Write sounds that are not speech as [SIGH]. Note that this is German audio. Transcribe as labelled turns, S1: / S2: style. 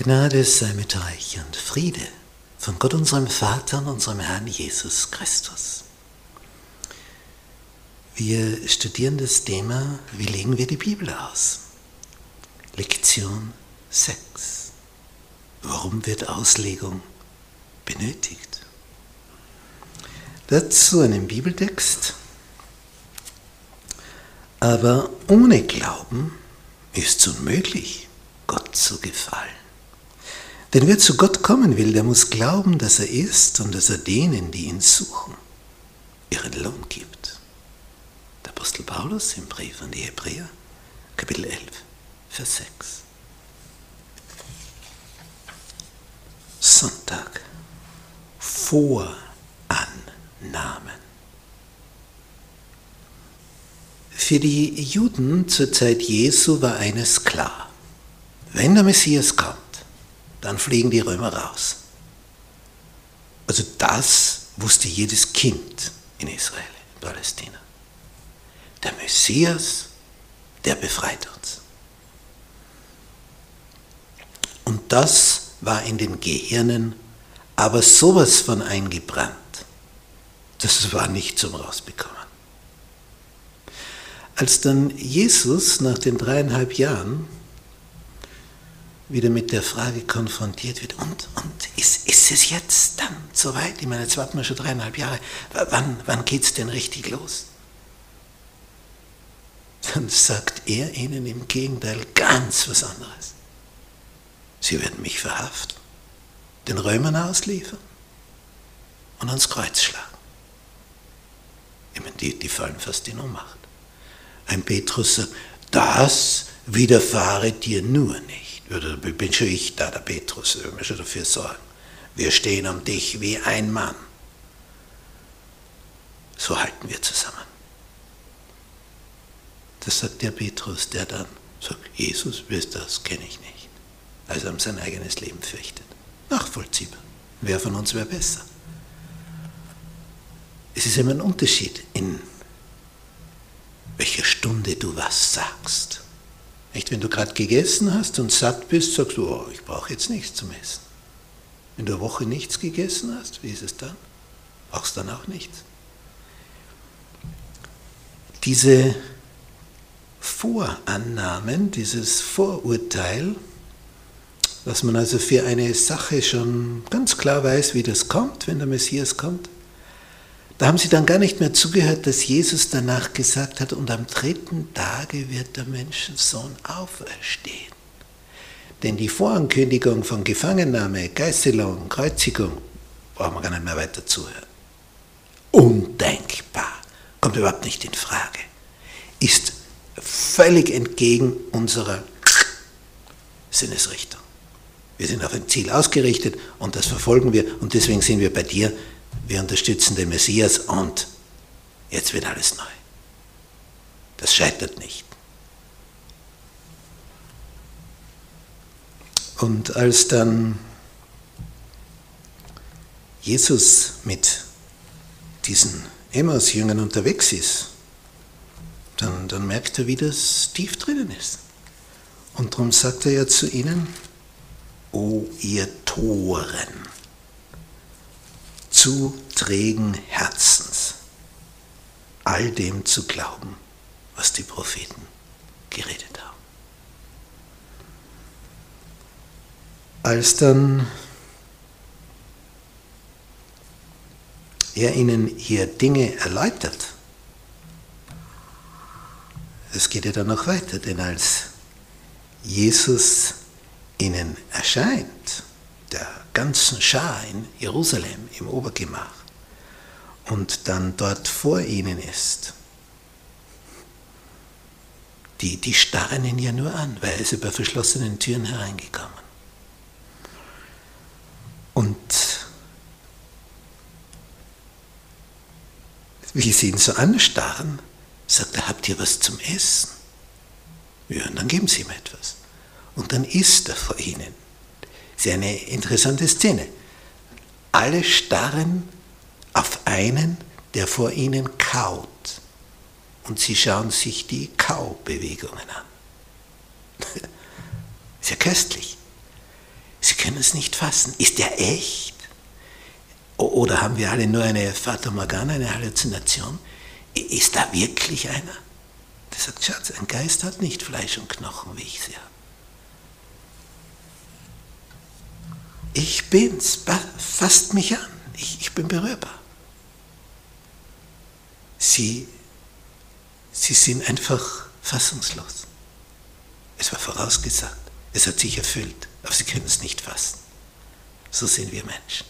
S1: Gnade sei mit euch und Friede von Gott unserem Vater und unserem Herrn Jesus Christus. Wir studieren das Thema, wie legen wir die Bibel aus? Lektion 6. Warum wird Auslegung benötigt? Dazu einen Bibeltext. Aber ohne Glauben ist es unmöglich, Gott zu gefallen. Denn wer zu Gott kommen will, der muss glauben, dass er ist und dass er denen, die ihn suchen, ihren Lohn gibt. Der Apostel Paulus im Brief an die Hebräer, Kapitel 11, Vers 6. Sonntag. Vorannahmen. Für die Juden zur Zeit Jesu war eines klar. Wenn der Messias kommt, dann fliegen die Römer raus. Also das wusste jedes Kind in Israel, in Palästina. Der Messias, der befreit uns. Und das war in den Gehirnen aber sowas von eingebrannt. Das war nicht zum Rausbekommen. Als dann Jesus nach den dreieinhalb Jahren wieder mit der Frage konfrontiert wird, und, und ist, ist es jetzt dann soweit? Ich meine, jetzt warten wir schon dreieinhalb Jahre. Wann, wann geht es denn richtig los? Dann sagt er ihnen im Gegenteil ganz was anderes. Sie werden mich verhaften, den Römern ausliefern und ans Kreuz schlagen. Ich meine, die, die fallen fast in Ohnmacht. Ein Petrus sagt, das widerfahre dir nur nicht. Oder bin schon ich da, der Petrus, wir müssen dafür sorgen. Wir stehen um dich wie ein Mann. So halten wir zusammen. Das sagt der Petrus, der dann sagt, Jesus, wer ist das? Kenne ich nicht. Also um sein eigenes Leben fürchtet. Nachvollziehbar. Wer von uns wäre besser? Es ist immer ein Unterschied, in welcher Stunde du was sagst. Nicht, wenn du gerade gegessen hast und satt bist, sagst du, oh, ich brauche jetzt nichts zum Essen. Wenn du eine Woche nichts gegessen hast, wie ist es dann? Brauchst dann auch nichts. Diese Vorannahmen, dieses Vorurteil, dass man also für eine Sache schon ganz klar weiß, wie das kommt, wenn der Messias kommt, da haben sie dann gar nicht mehr zugehört, dass Jesus danach gesagt hat, und am dritten Tage wird der Menschensohn auferstehen. Denn die Vorankündigung von Gefangennahme, Geißelung, Kreuzigung, brauchen wir gar nicht mehr weiter zuhören. Undenkbar, kommt überhaupt nicht in Frage, ist völlig entgegen unserer Sinnesrichtung. Wir sind auf ein Ziel ausgerichtet und das verfolgen wir und deswegen sind wir bei dir wir unterstützen den Messias und jetzt wird alles neu. Das scheitert nicht. Und als dann Jesus mit diesen Emmaus-Jüngern unterwegs ist, dann, dann merkt er, wie das tief drinnen ist. Und darum sagt er ja zu ihnen, O ihr Toren, zu trägen Herzens, all dem zu glauben, was die Propheten geredet haben. Als dann er ihnen hier Dinge erläutert, es geht ja dann noch weiter, denn als Jesus ihnen erscheint, der ganzen Schar in Jerusalem im Obergemach und dann dort vor ihnen ist, die, die starren ihn ja nur an, weil er ist über verschlossenen Türen hereingekommen. Und wie sie ihn so anstarren, sagt er, habt ihr was zum Essen? Ja, und dann geben sie ihm etwas. Und dann isst er vor ihnen. Ist eine interessante Szene. Alle starren auf einen, der vor ihnen kaut. Und sie schauen sich die Kaubewegungen an. [LAUGHS] Sehr köstlich. können es nicht fassen. Ist der echt? Oder haben wir alle nur eine Fata Morgana, eine Halluzination? Ist da wirklich einer? Der sagt, Schatz, ein Geist hat nicht Fleisch und Knochen, wie ich sie habe. Ich bin's, fasst mich an, ich, ich bin berührbar. Sie, sie sind einfach fassungslos. Es war vorausgesagt, es hat sich erfüllt, aber sie können es nicht fassen. So sind wir Menschen.